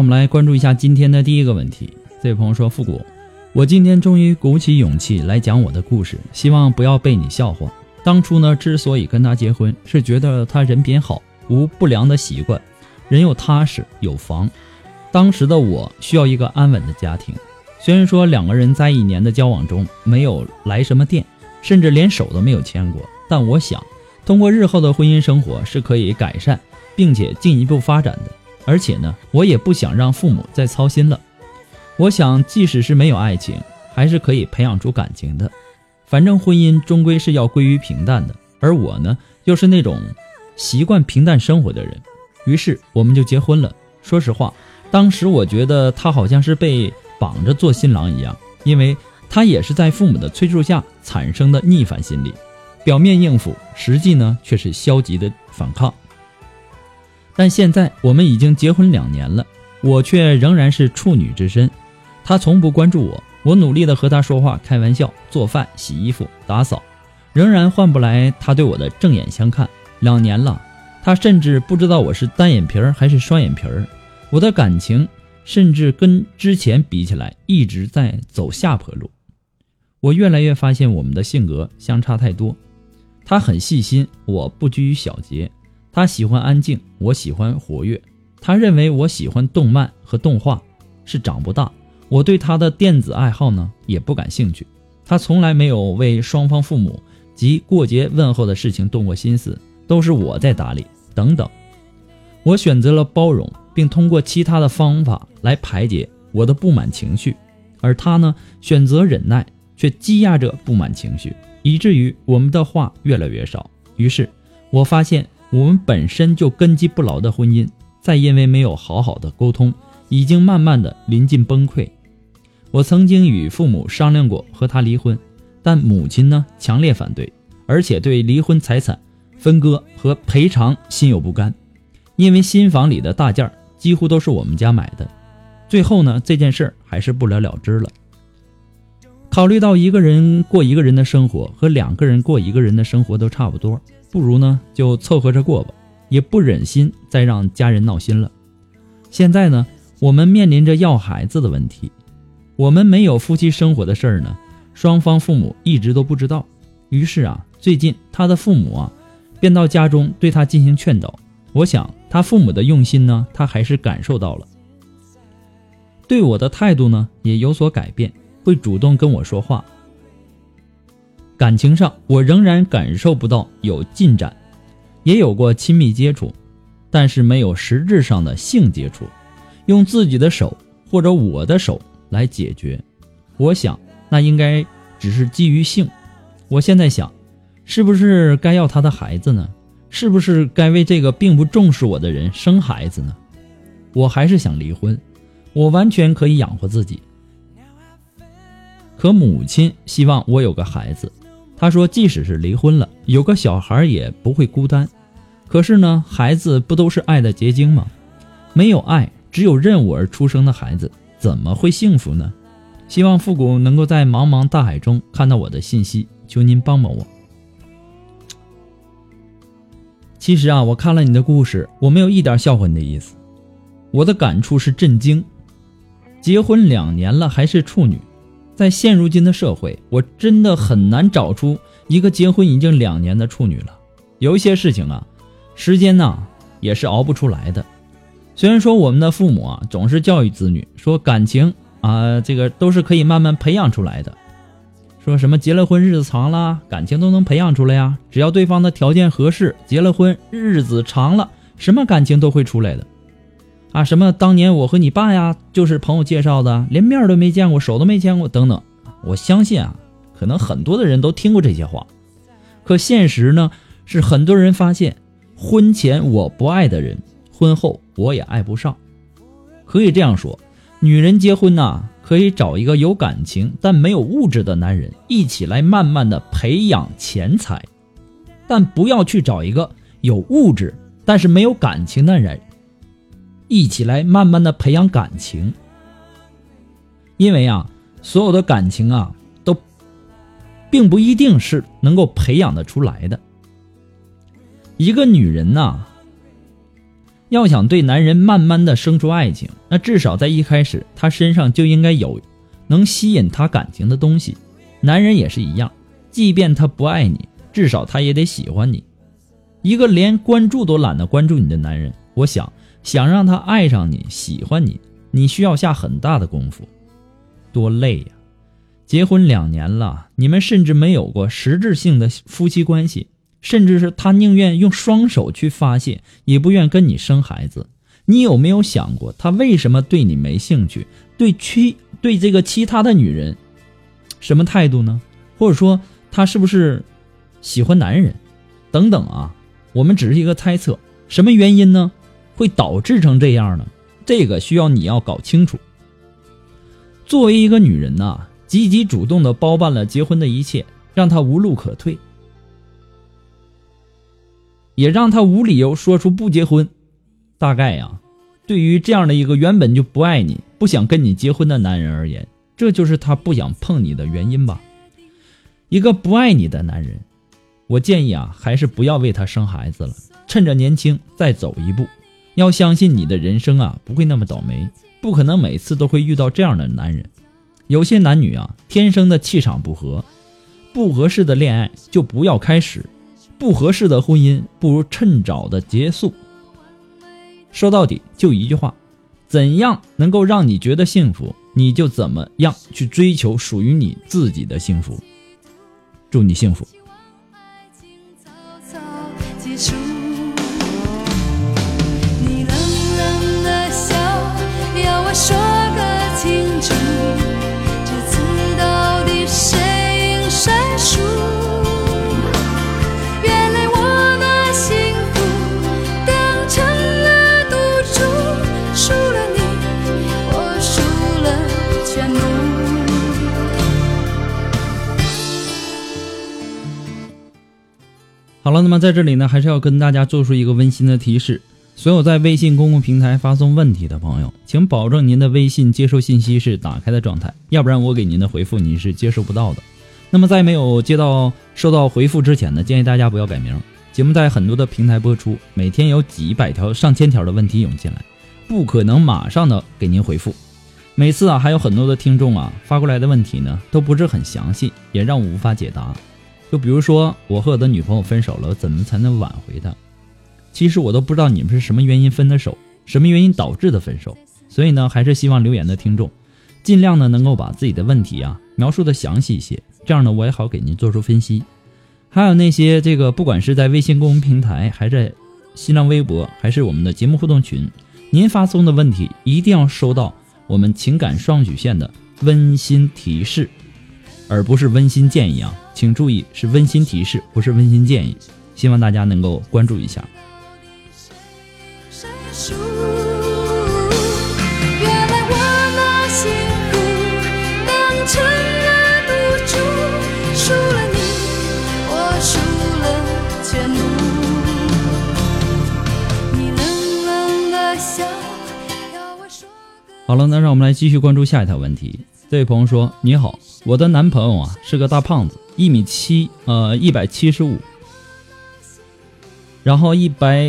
我们来关注一下今天的第一个问题。这位朋友说：“复古，我今天终于鼓起勇气来讲我的故事，希望不要被你笑话。当初呢，之所以跟他结婚，是觉得他人品好，无不良的习惯，人又踏实，有房。当时的我需要一个安稳的家庭。虽然说两个人在一年的交往中没有来什么电，甚至连手都没有牵过，但我想，通过日后的婚姻生活是可以改善，并且进一步发展的。”而且呢，我也不想让父母再操心了。我想，即使是没有爱情，还是可以培养出感情的。反正婚姻终归是要归于平淡的，而我呢，又是那种习惯平淡生活的人。于是，我们就结婚了。说实话，当时我觉得他好像是被绑着做新郎一样，因为他也是在父母的催促下产生的逆反心理，表面应付，实际呢却是消极的反抗。但现在我们已经结婚两年了，我却仍然是处女之身。他从不关注我，我努力的和他说话、开玩笑、做饭、洗衣服、打扫，仍然换不来他对我的正眼相看。两年了，他甚至不知道我是单眼皮儿还是双眼皮儿。我的感情甚至跟之前比起来，一直在走下坡路。我越来越发现我们的性格相差太多。他很细心，我不拘于小节。他喜欢安静，我喜欢活跃。他认为我喜欢动漫和动画，是长不大。我对他的电子爱好呢也不感兴趣。他从来没有为双方父母及过节问候的事情动过心思，都是我在打理。等等，我选择了包容，并通过其他的方法来排解我的不满情绪，而他呢选择忍耐，却积压着不满情绪，以至于我们的话越来越少。于是我发现。我们本身就根基不牢的婚姻，再因为没有好好的沟通，已经慢慢的临近崩溃。我曾经与父母商量过和他离婚，但母亲呢强烈反对，而且对离婚财产分割和赔偿心有不甘。因为新房里的大件几乎都是我们家买的，最后呢这件事儿还是不了了之了。考虑到一个人过一个人的生活和两个人过一个人的生活都差不多。不如呢，就凑合着过吧，也不忍心再让家人闹心了。现在呢，我们面临着要孩子的问题。我们没有夫妻生活的事儿呢，双方父母一直都不知道。于是啊，最近他的父母啊，便到家中对他进行劝导。我想他父母的用心呢，他还是感受到了。对我的态度呢，也有所改变，会主动跟我说话。感情上，我仍然感受不到有进展，也有过亲密接触，但是没有实质上的性接触，用自己的手或者我的手来解决。我想，那应该只是基于性。我现在想，是不是该要他的孩子呢？是不是该为这个并不重视我的人生孩子呢？我还是想离婚，我完全可以养活自己。可母亲希望我有个孩子。他说：“即使是离婚了，有个小孩也不会孤单。可是呢，孩子不都是爱的结晶吗？没有爱，只有任务而出生的孩子，怎么会幸福呢？希望复古能够在茫茫大海中看到我的信息，求您帮帮我。其实啊，我看了你的故事，我没有一点笑话你的意思，我的感触是震惊。结婚两年了，还是处女。”在现如今的社会，我真的很难找出一个结婚已经两年的处女了。有一些事情啊，时间呢也是熬不出来的。虽然说我们的父母啊总是教育子女说感情啊这个都是可以慢慢培养出来的，说什么结了婚日子长了，感情都能培养出来呀，只要对方的条件合适，结了婚日子长了，什么感情都会出来的。啊，什么当年我和你爸呀，就是朋友介绍的，连面都没见过，手都没牵过，等等。我相信啊，可能很多的人都听过这些话。可现实呢，是很多人发现，婚前我不爱的人，婚后我也爱不上。可以这样说，女人结婚呐，可以找一个有感情但没有物质的男人，一起来慢慢的培养钱财，但不要去找一个有物质但是没有感情的人。一起来慢慢的培养感情，因为啊，所有的感情啊，都并不一定是能够培养的出来的。一个女人呐，要想对男人慢慢的生出爱情，那至少在一开始，她身上就应该有能吸引她感情的东西。男人也是一样，即便他不爱你，至少他也得喜欢你。一个连关注都懒得关注你的男人，我想。想让他爱上你、喜欢你，你需要下很大的功夫，多累呀！结婚两年了，你们甚至没有过实质性的夫妻关系，甚至是他宁愿用双手去发泄，也不愿跟你生孩子。你有没有想过，他为什么对你没兴趣？对其对这个其他的女人，什么态度呢？或者说，他是不是喜欢男人？等等啊，我们只是一个猜测，什么原因呢？会导致成这样呢？这个需要你要搞清楚。作为一个女人呐，积极主动的包办了结婚的一切，让他无路可退，也让他无理由说出不结婚。大概呀，对于这样的一个原本就不爱你、不想跟你结婚的男人而言，这就是他不想碰你的原因吧。一个不爱你的男人，我建议啊，还是不要为他生孩子了，趁着年轻再走一步。要相信你的人生啊，不会那么倒霉，不可能每次都会遇到这样的男人。有些男女啊，天生的气场不合，不合适的恋爱就不要开始，不合适的婚姻不如趁早的结束。说到底就一句话：怎样能够让你觉得幸福，你就怎么样去追求属于你自己的幸福。祝你幸福。好了，那么在这里呢，还是要跟大家做出一个温馨的提示：所有在微信公共平台发送问题的朋友，请保证您的微信接收信息是打开的状态，要不然我给您的回复您是接收不到的。那么在没有接到收到回复之前呢，建议大家不要改名。节目在很多的平台播出，每天有几百条、上千条的问题涌进来，不可能马上的给您回复。每次啊，还有很多的听众啊发过来的问题呢，都不是很详细，也让我无法解答。就比如说，我和我的女朋友分手了，怎么才能挽回她？其实我都不知道你们是什么原因分的手，什么原因导致的分手。所以呢，还是希望留言的听众，尽量呢能够把自己的问题啊描述的详细一些，这样呢我也好给您做出分析。还有那些这个，不管是在微信公众平台，还是新浪微博，还是我们的节目互动群，您发送的问题一定要收到我们情感双曲线的温馨提示，而不是温馨建议啊，请注意是温馨提示，不是温馨建议，希望大家能够关注一下。好了，那让我们来继续关注下一条问题。这位朋友说：“你好，我的男朋友啊是个大胖子，一米七，呃，一百七十五，然后一百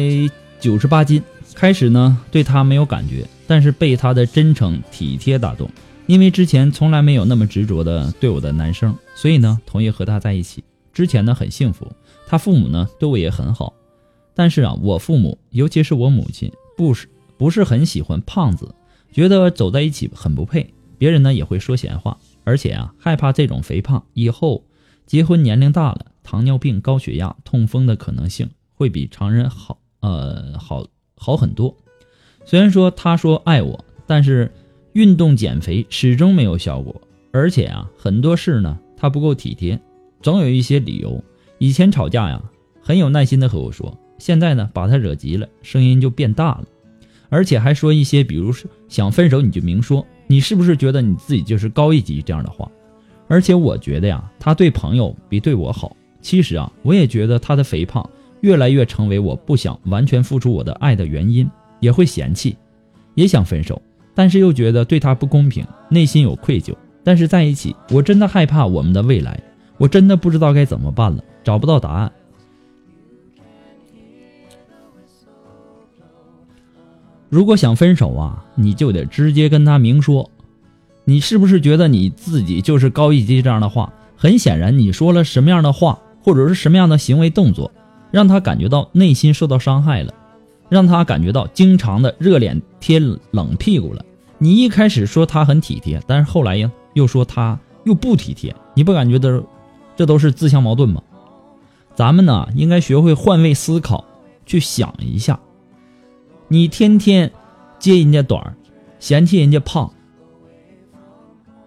九十八斤。开始呢对他没有感觉，但是被他的真诚体贴打动。因为之前从来没有那么执着的对我的男生，所以呢同意和他在一起。之前呢很幸福，他父母呢对我也很好。但是啊，我父母，尤其是我母亲，不是不是很喜欢胖子。”觉得走在一起很不配，别人呢也会说闲话，而且啊害怕这种肥胖以后结婚年龄大了，糖尿病、高血压、痛风的可能性会比常人好，呃好好很多。虽然说他说爱我，但是运动减肥始终没有效果，而且啊很多事呢他不够体贴，总有一些理由。以前吵架呀很有耐心的和我说，现在呢把他惹急了，声音就变大了。而且还说一些，比如说想分手你就明说，你是不是觉得你自己就是高一级这样的话？而且我觉得呀，他对朋友比对我好。其实啊，我也觉得他的肥胖越来越成为我不想完全付出我的爱的原因，也会嫌弃，也想分手，但是又觉得对他不公平，内心有愧疚。但是在一起，我真的害怕我们的未来，我真的不知道该怎么办了，找不到答案。如果想分手啊，你就得直接跟他明说。你是不是觉得你自己就是高一级？这样的话，很显然你说了什么样的话，或者是什么样的行为动作，让他感觉到内心受到伤害了，让他感觉到经常的热脸贴冷屁股了。你一开始说他很体贴，但是后来呀又说他又不体贴，你不感觉都这都是自相矛盾吗？咱们呢应该学会换位思考，去想一下。你天天揭人家短儿嫌弃人家胖，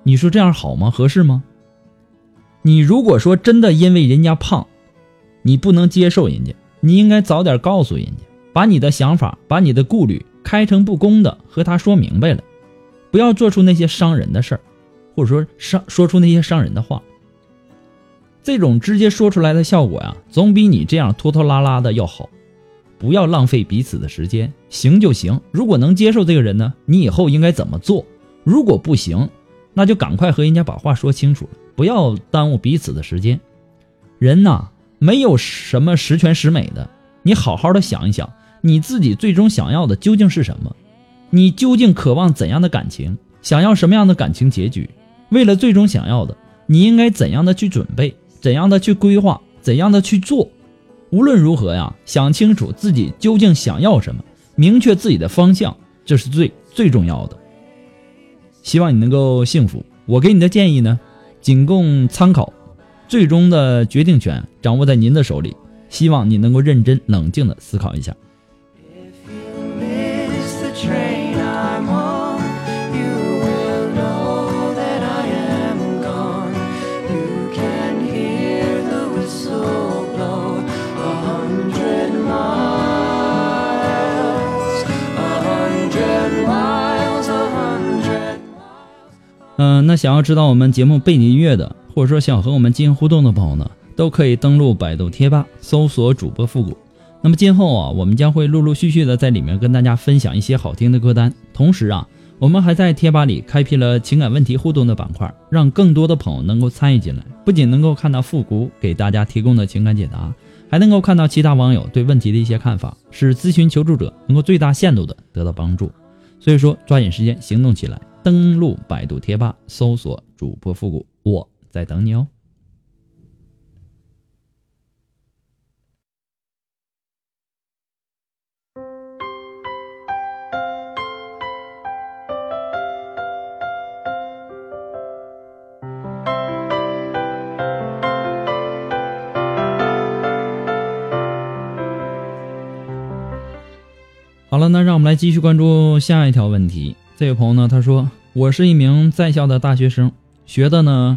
你说这样好吗？合适吗？你如果说真的因为人家胖，你不能接受人家，你应该早点告诉人家，把你的想法、把你的顾虑开诚布公的和他说明白了，不要做出那些伤人的事儿，或者说伤说出那些伤人的话。这种直接说出来的效果呀，总比你这样拖拖拉拉的要好。不要浪费彼此的时间，行就行。如果能接受这个人呢，你以后应该怎么做？如果不行，那就赶快和人家把话说清楚了，不要耽误彼此的时间。人呐，没有什么十全十美的，你好好的想一想，你自己最终想要的究竟是什么？你究竟渴望怎样的感情？想要什么样的感情结局？为了最终想要的，你应该怎样的去准备？怎样的去规划？怎样的去做？无论如何呀，想清楚自己究竟想要什么，明确自己的方向，这是最最重要的。希望你能够幸福。我给你的建议呢，仅供参考，最终的决定权掌握在您的手里。希望你能够认真冷静的思考一下。嗯，那想要知道我们节目背景音乐的，或者说想和我们进行互动的朋友呢，都可以登录百度贴吧搜索主播复古。那么今后啊，我们将会陆陆续续的在里面跟大家分享一些好听的歌单。同时啊，我们还在贴吧里开辟了情感问题互动的板块，让更多的朋友能够参与进来。不仅能够看到复古给大家提供的情感解答，还能够看到其他网友对问题的一些看法，使咨询求助者能够最大限度的得到帮助。所以说，抓紧时间行动起来，登录百度贴吧，搜索主播复古，我在等你哦。好了，那让我们来继续关注下一条问题。这位朋友呢，他说：“我是一名在校的大学生，学的呢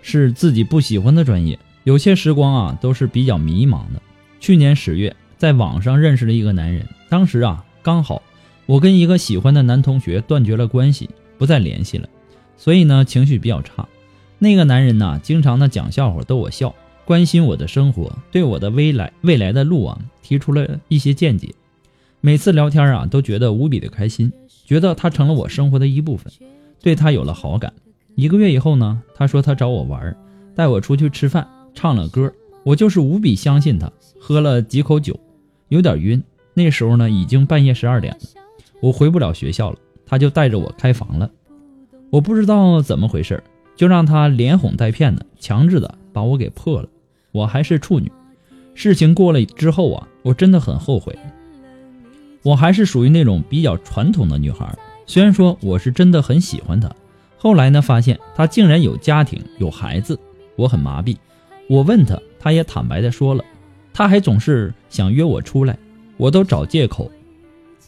是自己不喜欢的专业，有些时光啊都是比较迷茫的。去年十月，在网上认识了一个男人，当时啊刚好我跟一个喜欢的男同学断绝了关系，不再联系了，所以呢情绪比较差。那个男人呢，经常呢讲笑话逗我笑，关心我的生活，对我的未来未来的路啊提出了一些见解。”每次聊天啊，都觉得无比的开心，觉得他成了我生活的一部分，对他有了好感。一个月以后呢，他说他找我玩，带我出去吃饭，唱了歌，我就是无比相信他。喝了几口酒，有点晕。那时候呢，已经半夜十二点了，我回不了学校了，他就带着我开房了。我不知道怎么回事，就让他连哄带骗的，强制的把我给破了。我还是处女，事情过了之后啊，我真的很后悔。我还是属于那种比较传统的女孩，虽然说我是真的很喜欢他，后来呢发现他竟然有家庭有孩子，我很麻痹。我问他，他也坦白的说了，他还总是想约我出来，我都找借口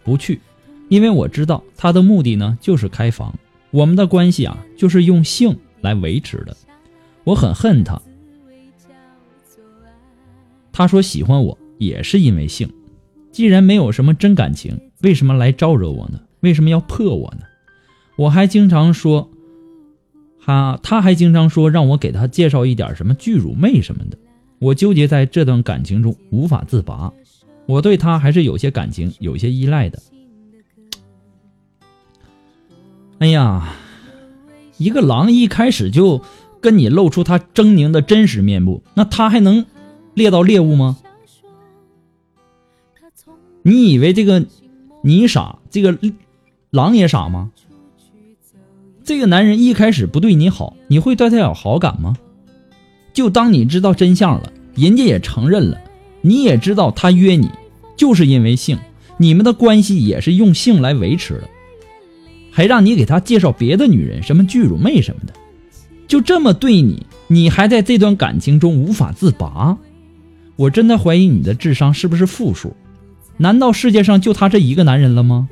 不去，因为我知道他的目的呢就是开房，我们的关系啊就是用性来维持的，我很恨他。他说喜欢我也是因为性。既然没有什么真感情，为什么来招惹我呢？为什么要破我呢？我还经常说，他他还经常说让我给他介绍一点什么巨乳妹什么的。我纠结在这段感情中无法自拔，我对他还是有些感情，有些依赖的。哎呀，一个狼一开始就跟你露出他狰狞的真实面目，那他还能猎到猎物吗？你以为这个你傻，这个狼也傻吗？这个男人一开始不对你好，你会对他有好感吗？就当你知道真相了，人家也承认了，你也知道他约你就是因为性，你们的关系也是用性来维持的，还让你给他介绍别的女人，什么巨乳妹什么的，就这么对你，你还在这段感情中无法自拔？我真的怀疑你的智商是不是负数？难道世界上就他这一个男人了吗？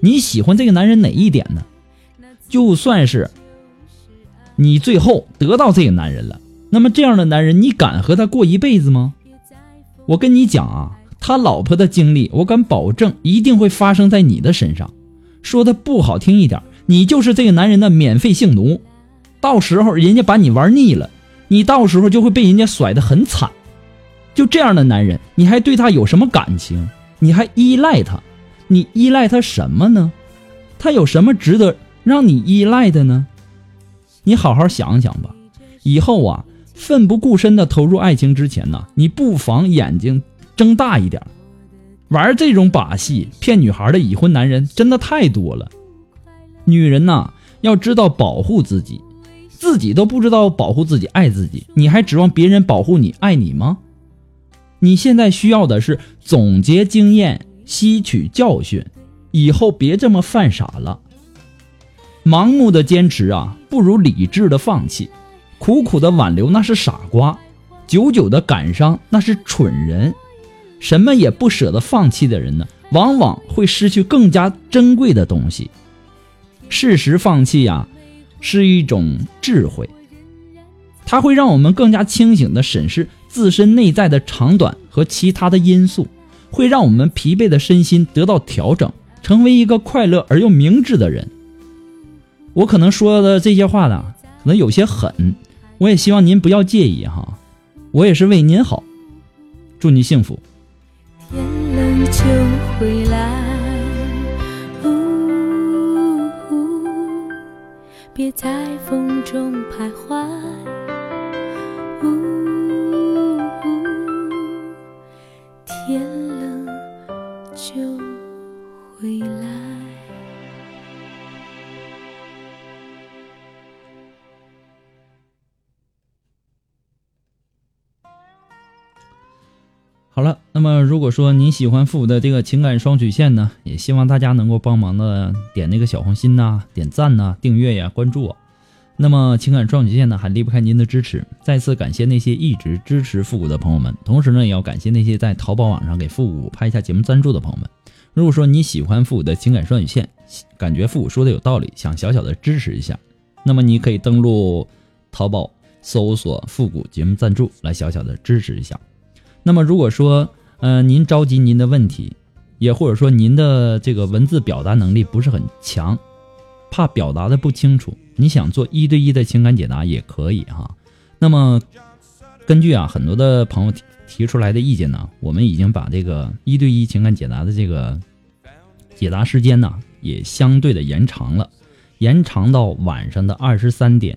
你喜欢这个男人哪一点呢？就算是你最后得到这个男人了，那么这样的男人，你敢和他过一辈子吗？我跟你讲啊，他老婆的经历，我敢保证一定会发生在你的身上。说的不好听一点，你就是这个男人的免费性奴。到时候人家把你玩腻了，你到时候就会被人家甩得很惨。就这样的男人，你还对他有什么感情？你还依赖他？你依赖他什么呢？他有什么值得让你依赖的呢？你好好想想吧。以后啊，奋不顾身的投入爱情之前呢，你不妨眼睛睁大一点。玩这种把戏骗女孩的已婚男人真的太多了。女人呐，要知道保护自己，自己都不知道保护自己、爱自己，你还指望别人保护你、爱你吗？你现在需要的是总结经验、吸取教训，以后别这么犯傻了。盲目的坚持啊，不如理智的放弃；苦苦的挽留那是傻瓜，久久的感伤那是蠢人。什么也不舍得放弃的人呢，往往会失去更加珍贵的东西。适时放弃呀，是一种智慧，它会让我们更加清醒的审视。自身内在的长短和其他的因素，会让我们疲惫的身心得到调整，成为一个快乐而又明智的人。我可能说的这些话呢，可能有些狠，我也希望您不要介意哈。我也是为您好，祝你幸福。天冷就回来，别在风中徘徊。天冷就回来。好了那么如果说你喜欢父母的这个情感双曲线呢也希望大家能够帮忙的点那个小红心呐点赞呐订阅呀关注我。那么情感双曲线呢，还离不开您的支持。再次感谢那些一直支持复古的朋友们，同时呢，也要感谢那些在淘宝网上给复古拍下节目赞助的朋友们。如果说你喜欢复古的情感双曲线，感觉复古说的有道理，想小小的支持一下，那么你可以登录淘宝搜索“复古节目赞助”来小小的支持一下。那么如果说，呃，您着急您的问题，也或者说您的这个文字表达能力不是很强，怕表达的不清楚，你想做一对一的情感解答也可以哈。那么根据啊很多的朋友提提出来的意见呢，我们已经把这个一对一情感解答的这个解答时间呢也相对的延长了，延长到晚上的二十三点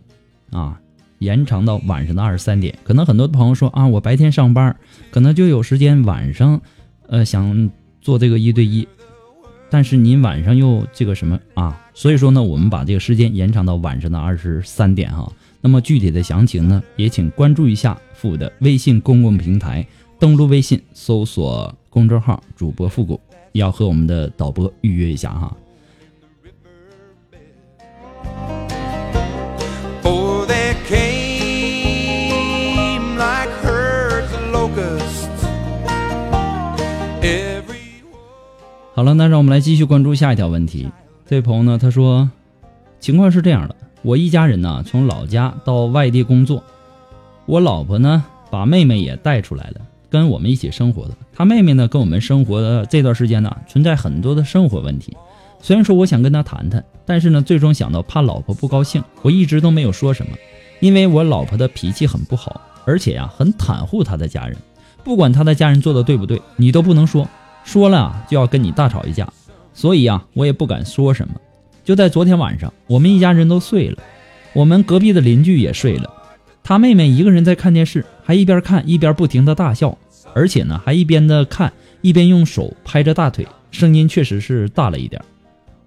啊。延长到晚上的二十三点，可能很多的朋友说啊，我白天上班，可能就有时间晚上，呃，想做这个一对一，但是您晚上又这个什么啊？所以说呢，我们把这个时间延长到晚上的二十三点哈。那么具体的详情呢，也请关注一下复的微信公共平台，登录微信搜索公众号主播复古，要和我们的导播预约一下哈。好了，那让我们来继续关注下一条问题。这位朋友呢，他说，情况是这样的，我一家人呢从老家到外地工作，我老婆呢把妹妹也带出来了，跟我们一起生活的。她妹妹呢跟我们生活的这段时间呢，存在很多的生活问题。虽然说我想跟她谈谈，但是呢，最终想到怕老婆不高兴，我一直都没有说什么，因为我老婆的脾气很不好，而且呀很袒护她的家人，不管她的家人做的对不对，你都不能说，说了啊就要跟你大吵一架，所以啊我也不敢说什么。就在昨天晚上，我们一家人都睡了，我们隔壁的邻居也睡了，他妹妹一个人在看电视，还一边看一边不停的大笑，而且呢还一边的看一边用手拍着大腿，声音确实是大了一点。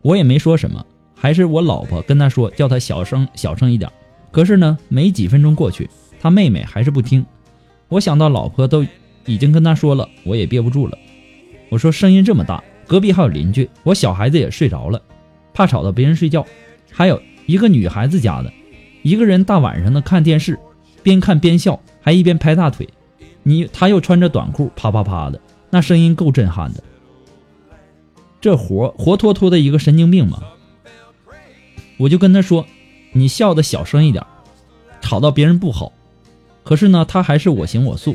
我也没说什么，还是我老婆跟他说，叫他小声小声一点。可是呢，没几分钟过去，他妹妹还是不听。我想到老婆都已经跟他说了，我也憋不住了。我说声音这么大，隔壁还有邻居，我小孩子也睡着了，怕吵到别人睡觉。还有一个女孩子家的，一个人大晚上的看电视，边看边笑，还一边拍大腿。你他又穿着短裤，啪啪啪的，那声音够震撼的。这活活脱脱的一个神经病嘛！我就跟他说：“你笑的小声一点，吵到别人不好。”可是呢，他还是我行我素。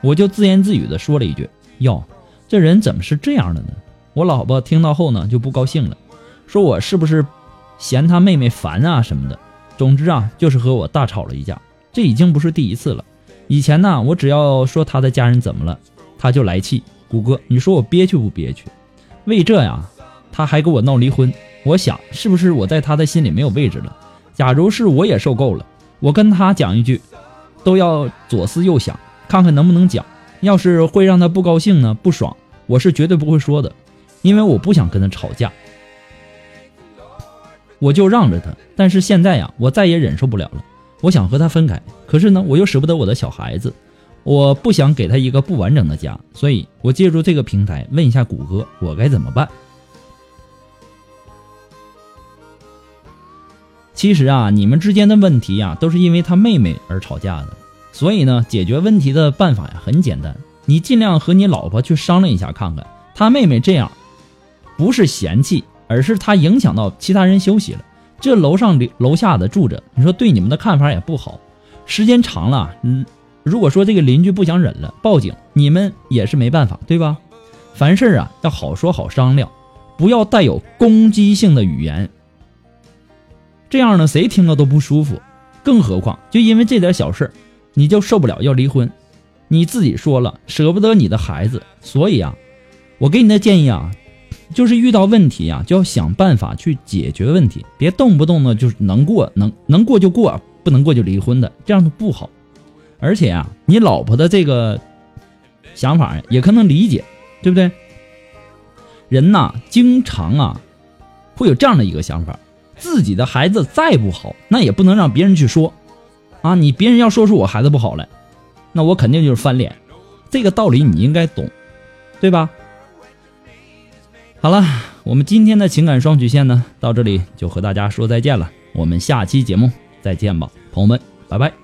我就自言自语的说了一句：“哟，这人怎么是这样的呢？”我老婆听到后呢，就不高兴了，说我是不是嫌他妹妹烦啊什么的。总之啊，就是和我大吵了一架。这已经不是第一次了。以前呢，我只要说他的家人怎么了，他就来气。谷歌，你说我憋屈不憋屈？为这呀，他还跟我闹离婚。我想，是不是我在他的心里没有位置了？假如是我也受够了，我跟他讲一句，都要左思右想，看看能不能讲。要是会让他不高兴呢，不爽，我是绝对不会说的，因为我不想跟他吵架，我就让着他。但是现在呀，我再也忍受不了了，我想和他分开。可是呢，我又舍不得我的小孩子。我不想给他一个不完整的家，所以我借助这个平台问一下谷歌，我该怎么办？其实啊，你们之间的问题呀，都是因为他妹妹而吵架的。所以呢，解决问题的办法呀很简单，你尽量和你老婆去商量一下，看看他妹妹这样，不是嫌弃，而是她影响到其他人休息了。这楼上楼下的住着，你说对你们的看法也不好，时间长了，嗯。如果说这个邻居不想忍了，报警，你们也是没办法，对吧？凡事啊要好说好商量，不要带有攻击性的语言。这样呢，谁听了都不舒服。更何况，就因为这点小事你就受不了要离婚？你自己说了舍不得你的孩子，所以啊，我给你的建议啊，就是遇到问题啊，就要想办法去解决问题，别动不动呢就是能过能能过就过，不能过就离婚的，这样子不好。而且啊，你老婆的这个想法也可能理解，对不对？人呐，经常啊会有这样的一个想法：自己的孩子再不好，那也不能让别人去说啊。你别人要说出我孩子不好来，那我肯定就是翻脸。这个道理你应该懂，对吧？好了，我们今天的情感双曲线呢，到这里就和大家说再见了。我们下期节目再见吧，朋友们，拜拜。